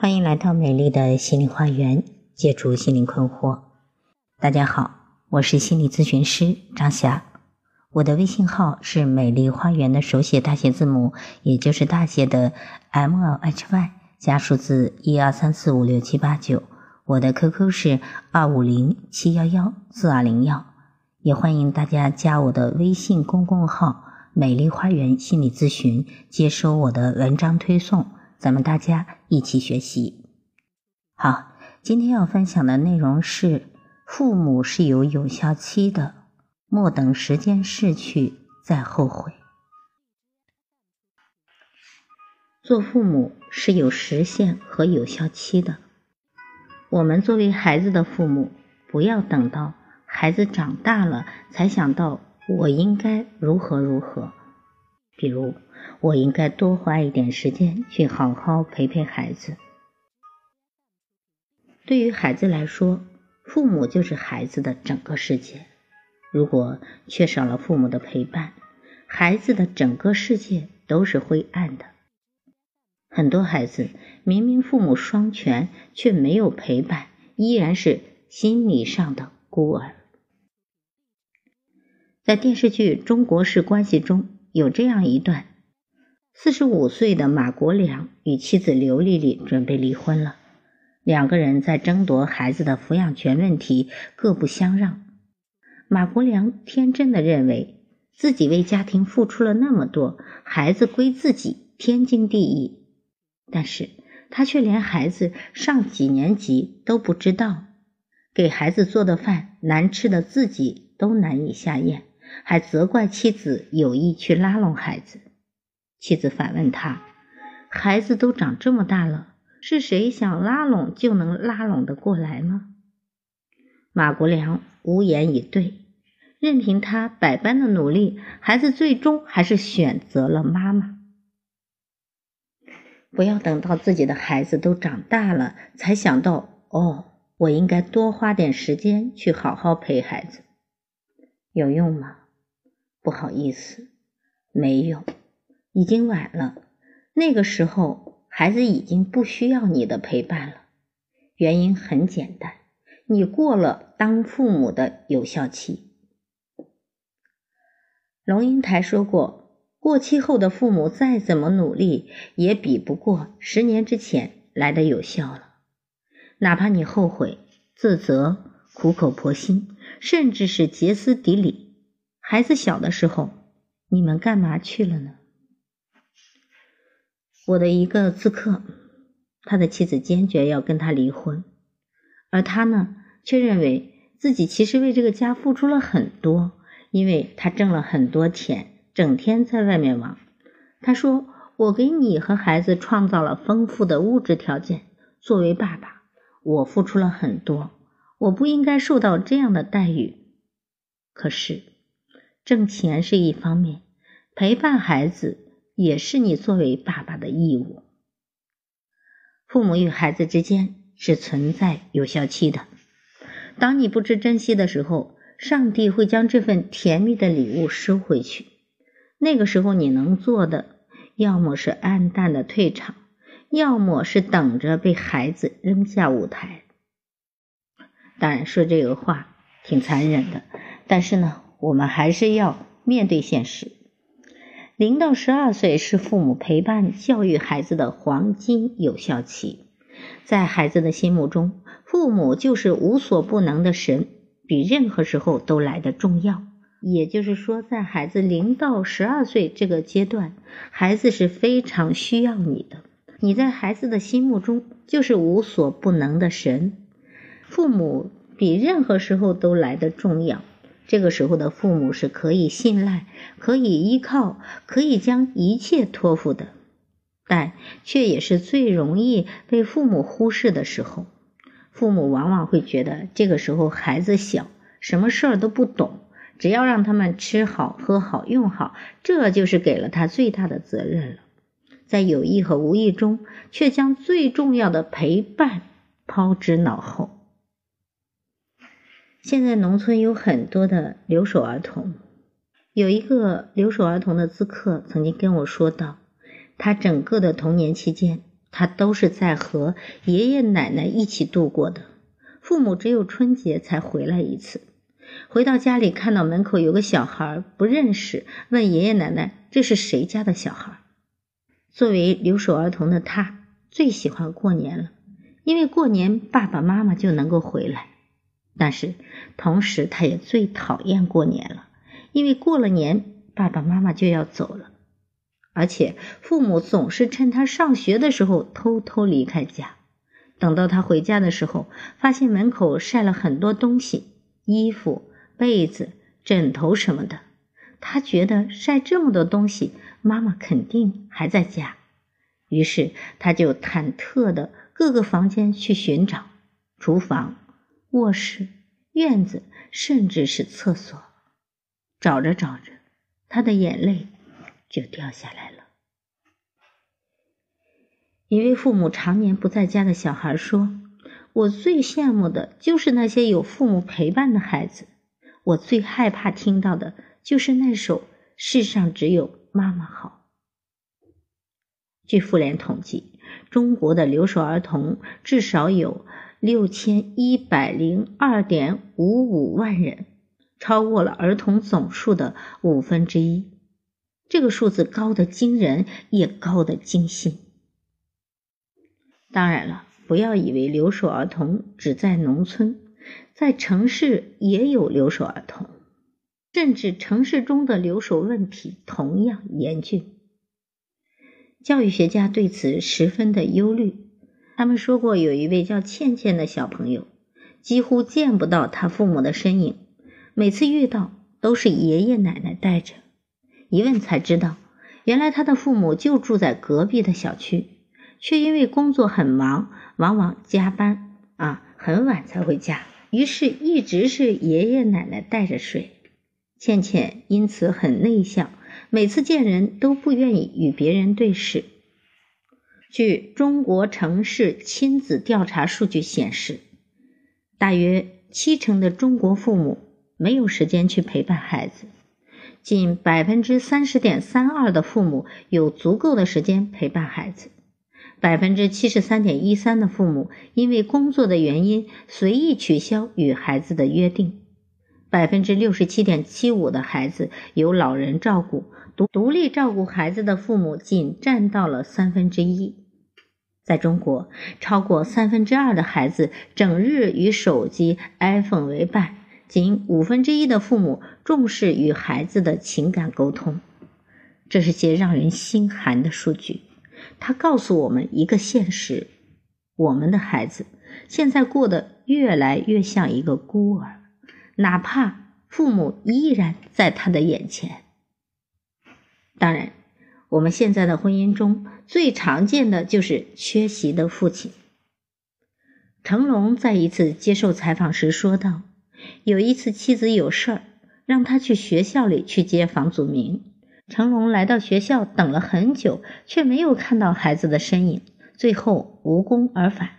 欢迎来到美丽的心灵花园，解除心灵困惑。大家好，我是心理咨询师张霞，我的微信号是美丽花园的手写大写字母，也就是大写的 M L H Y 加数字一二三四五六七八九。我的 QQ 是二五零七幺幺四二零幺，也欢迎大家加我的微信公共号“美丽花园心理咨询”，接收我的文章推送，咱们大家一起学习。好，今天要分享的内容是：父母是有有效期的，莫等时间逝去再后悔。做父母是有时限和有效期的。我们作为孩子的父母，不要等到孩子长大了才想到我应该如何如何。比如，我应该多花一点时间去好好陪陪孩子。对于孩子来说，父母就是孩子的整个世界。如果缺少了父母的陪伴，孩子的整个世界都是灰暗的。很多孩子明明父母双全，却没有陪伴，依然是心理上的孤儿。在电视剧《中国式关系》中有这样一段：四十五岁的马国良与妻子刘丽丽准备离婚了，两个人在争夺孩子的抚养权问题各不相让。马国良天真的认为自己为家庭付出了那么多，孩子归自己，天经地义。但是他却连孩子上几年级都不知道，给孩子做的饭难吃的自己都难以下咽，还责怪妻子有意去拉拢孩子。妻子反问他：“孩子都长这么大了，是谁想拉拢就能拉拢得过来吗？”马国良无言以对，任凭他百般的努力，孩子最终还是选择了妈妈。不要等到自己的孩子都长大了，才想到哦，我应该多花点时间去好好陪孩子，有用吗？不好意思，没有，已经晚了。那个时候，孩子已经不需要你的陪伴了。原因很简单，你过了当父母的有效期。龙应台说过。过期后的父母再怎么努力，也比不过十年之前来的有效了。哪怕你后悔、自责、苦口婆心，甚至是歇斯底里，孩子小的时候，你们干嘛去了呢？我的一个刺客，他的妻子坚决要跟他离婚，而他呢，却认为自己其实为这个家付出了很多，因为他挣了很多钱。整天在外面玩，他说：“我给你和孩子创造了丰富的物质条件。作为爸爸，我付出了很多，我不应该受到这样的待遇。可是，挣钱是一方面，陪伴孩子也是你作为爸爸的义务。父母与孩子之间是存在有效期的。当你不知珍惜的时候，上帝会将这份甜蜜的礼物收回去。”那个时候，你能做的，要么是暗淡的退场，要么是等着被孩子扔下舞台。当然，说这个话挺残忍的，但是呢，我们还是要面对现实。零到十二岁是父母陪伴教育孩子的黄金有效期，在孩子的心目中，父母就是无所不能的神，比任何时候都来的重要。也就是说，在孩子零到十二岁这个阶段，孩子是非常需要你的。你在孩子的心目中就是无所不能的神，父母比任何时候都来的重要。这个时候的父母是可以信赖、可以依靠、可以将一切托付的，但却也是最容易被父母忽视的时候。父母往往会觉得这个时候孩子小，什么事儿都不懂。只要让他们吃好、喝好、用好，这就是给了他最大的责任了。在有意和无意中，却将最重要的陪伴抛之脑后。现在农村有很多的留守儿童，有一个留守儿童的咨客曾经跟我说道，他整个的童年期间他都是在和爷爷奶奶一起度过的。父母只有春节才回来一次。回到家里，看到门口有个小孩，不认识，问爷爷奶奶：“这是谁家的小孩？”作为留守儿童的他，最喜欢过年了，因为过年爸爸妈妈就能够回来。但是同时，他也最讨厌过年了，因为过了年，爸爸妈妈就要走了，而且父母总是趁他上学的时候偷偷离开家。等到他回家的时候，发现门口晒了很多东西，衣服、被子、枕头什么的。他觉得晒这么多东西，妈妈肯定还在家，于是他就忐忑的各个房间去寻找，厨房、卧室、院子，甚至是厕所。找着找着，他的眼泪就掉下来了。一位父母常年不在家的小孩说：“我最羡慕的就是那些有父母陪伴的孩子。我最害怕听到的就是那首‘世上只有妈妈好’。”据妇联统计，中国的留守儿童至少有六千一百零二点五五万人，超过了儿童总数的五分之一。这个数字高的惊人，也高的惊心。当然了，不要以为留守儿童只在农村，在城市也有留守儿童，甚至城市中的留守问题同样严峻。教育学家对此十分的忧虑，他们说过，有一位叫倩倩的小朋友，几乎见不到他父母的身影，每次遇到都是爷爷奶奶带着。一问才知道，原来他的父母就住在隔壁的小区。却因为工作很忙，往往加班啊，很晚才回家，于是一直是爷爷奶奶带着睡。倩倩因此很内向，每次见人都不愿意与别人对视。据中国城市亲子调查数据显示，大约七成的中国父母没有时间去陪伴孩子，近百分之三十点三二的父母有足够的时间陪伴孩子。百分之七十三点一三的父母因为工作的原因随意取消与孩子的约定，百分之六十七点七五的孩子由老人照顾，独独立照顾孩子的父母仅占到了三分之一。在中国，超过三分之二的孩子整日与手机 iPhone 为伴，仅五分之一的父母重视与孩子的情感沟通，这是些让人心寒的数据。它告诉我们一个现实：我们的孩子现在过得越来越像一个孤儿，哪怕父母依然在他的眼前。当然，我们现在的婚姻中最常见的就是缺席的父亲。成龙在一次接受采访时说道：“有一次妻子有事儿，让他去学校里去接房祖名。”成龙来到学校，等了很久，却没有看到孩子的身影，最后无功而返。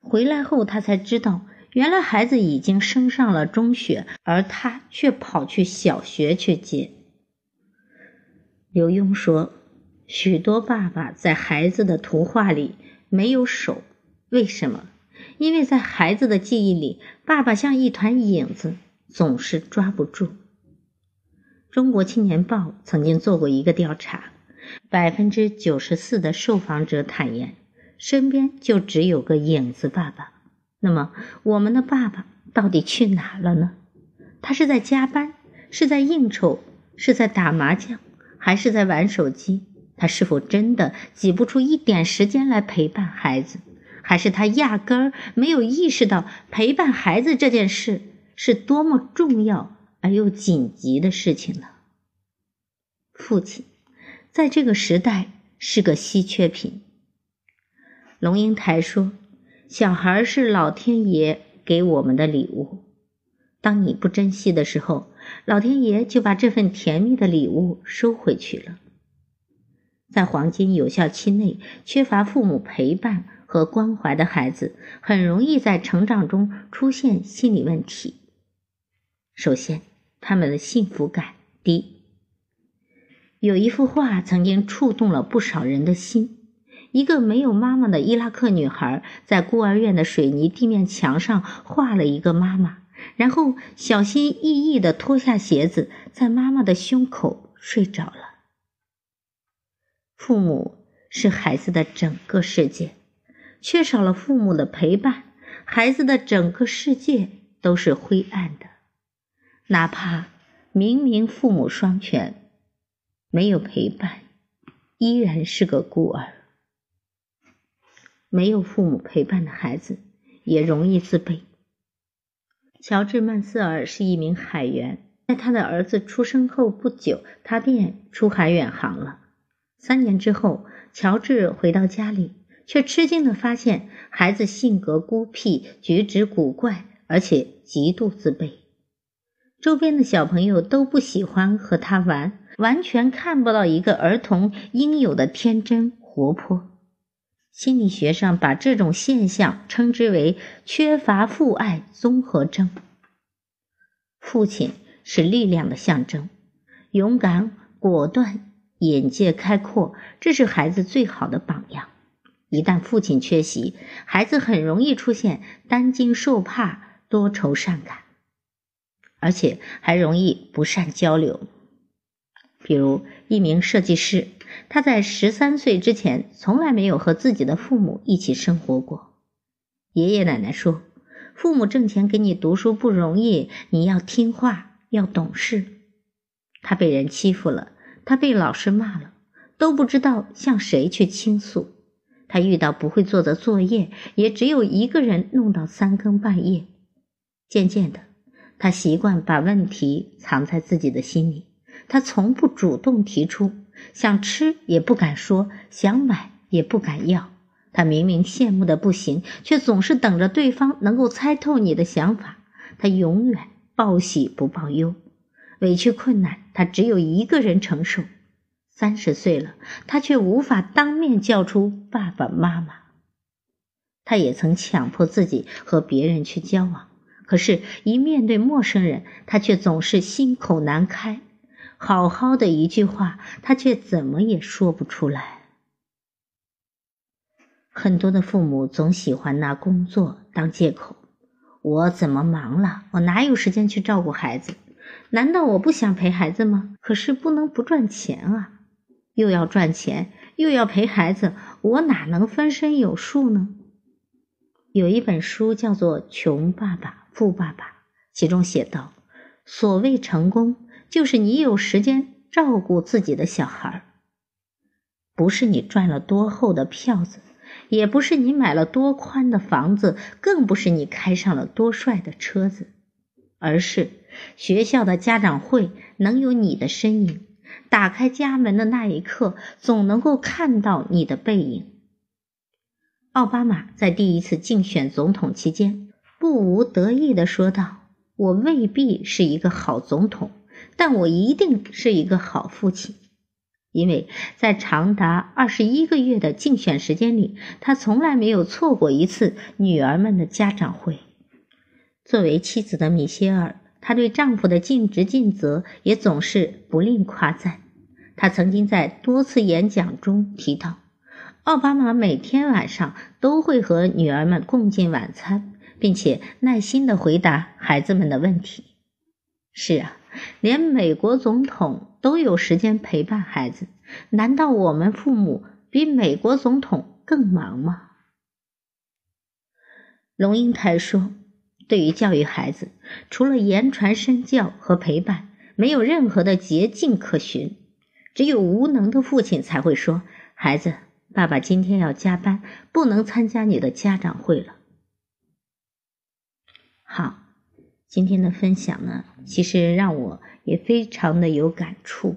回来后，他才知道，原来孩子已经升上了中学，而他却跑去小学去接。刘墉说：“许多爸爸在孩子的图画里没有手，为什么？因为在孩子的记忆里，爸爸像一团影子，总是抓不住。”中国青年报曾经做过一个调查，百分之九十四的受访者坦言，身边就只有个影子爸爸。那么，我们的爸爸到底去哪了呢？他是在加班，是在应酬，是在打麻将，还是在玩手机？他是否真的挤不出一点时间来陪伴孩子？还是他压根儿没有意识到陪伴孩子这件事是多么重要？而又紧急的事情呢？父亲在这个时代是个稀缺品。龙应台说：“小孩是老天爷给我们的礼物，当你不珍惜的时候，老天爷就把这份甜蜜的礼物收回去了。”在黄金有效期内，缺乏父母陪伴和关怀的孩子，很容易在成长中出现心理问题。首先，他们的幸福感低。有一幅画曾经触动了不少人的心，一个没有妈妈的伊拉克女孩在孤儿院的水泥地面墙上画了一个妈妈，然后小心翼翼地脱下鞋子，在妈妈的胸口睡着了。父母是孩子的整个世界，缺少了父母的陪伴，孩子的整个世界都是灰暗的。哪怕明明父母双全，没有陪伴，依然是个孤儿。没有父母陪伴的孩子也容易自卑。乔治·曼斯尔是一名海员，在他的儿子出生后不久，他便出海远航了。三年之后，乔治回到家里，却吃惊的发现孩子性格孤僻，举止古怪，而且极度自卑。周边的小朋友都不喜欢和他玩，完全看不到一个儿童应有的天真活泼。心理学上把这种现象称之为缺乏父爱综合征。父亲是力量的象征，勇敢、果断、眼界开阔，这是孩子最好的榜样。一旦父亲缺席，孩子很容易出现担惊受怕、多愁善感，而且还容易不善交流。比如一名设计师。他在十三岁之前从来没有和自己的父母一起生活过。爷爷奶奶说：“父母挣钱给你读书不容易，你要听话，要懂事。”他被人欺负了，他被老师骂了，都不知道向谁去倾诉。他遇到不会做的作业，也只有一个人弄到三更半夜。渐渐的，他习惯把问题藏在自己的心里，他从不主动提出。想吃也不敢说，想买也不敢要。他明明羡慕的不行，却总是等着对方能够猜透你的想法。他永远报喜不报忧，委屈困难他只有一个人承受。三十岁了，他却无法当面叫出爸爸妈妈。他也曾强迫自己和别人去交往，可是，一面对陌生人，他却总是心口难开。好好的一句话，他却怎么也说不出来。很多的父母总喜欢拿工作当借口：“我怎么忙了？我哪有时间去照顾孩子？难道我不想陪孩子吗？可是不能不赚钱啊！又要赚钱，又要陪孩子，我哪能分身有术呢？”有一本书叫做《穷爸爸富爸爸》，其中写道：“所谓成功。”就是你有时间照顾自己的小孩不是你赚了多厚的票子，也不是你买了多宽的房子，更不是你开上了多帅的车子，而是学校的家长会能有你的身影，打开家门的那一刻，总能够看到你的背影。奥巴马在第一次竞选总统期间，不无得意地说道：“我未必是一个好总统。”但我一定是一个好父亲，因为在长达二十一个月的竞选时间里，他从来没有错过一次女儿们的家长会。作为妻子的米歇尔，她对丈夫的尽职尽责也总是不吝夸赞。她曾经在多次演讲中提到，奥巴马每天晚上都会和女儿们共进晚餐，并且耐心的回答孩子们的问题。是啊。连美国总统都有时间陪伴孩子，难道我们父母比美国总统更忙吗？龙应台说：“对于教育孩子，除了言传身教和陪伴，没有任何的捷径可循。只有无能的父亲才会说：‘孩子，爸爸今天要加班，不能参加你的家长会了。’好。”今天的分享呢，其实让我也非常的有感触，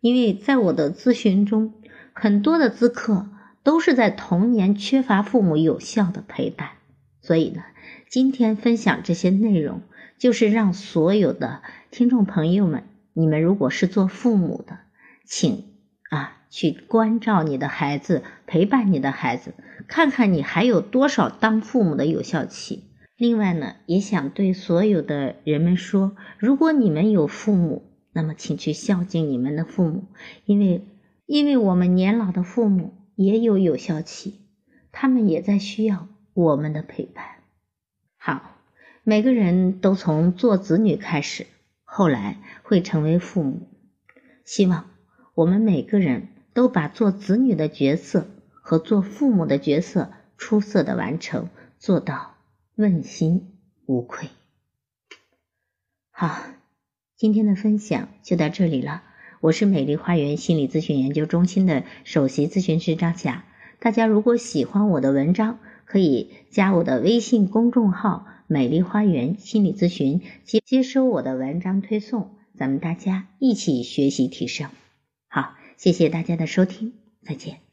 因为在我的咨询中，很多的咨客都是在童年缺乏父母有效的陪伴，所以呢，今天分享这些内容，就是让所有的听众朋友们，你们如果是做父母的，请啊去关照你的孩子，陪伴你的孩子，看看你还有多少当父母的有效期。另外呢，也想对所有的人们说：如果你们有父母，那么请去孝敬你们的父母，因为因为我们年老的父母也有有效期，他们也在需要我们的陪伴。好，每个人都从做子女开始，后来会成为父母。希望我们每个人都把做子女的角色和做父母的角色出色的完成，做到问心无愧。好，今天的分享就到这里了。我是美丽花园心理咨询研究中心的首席咨询师张霞。大家如果喜欢我的文章，可以加我的微信公众号“美丽花园心理咨询”，接接收我的文章推送。咱们大家一起学习提升。好，谢谢大家的收听，再见。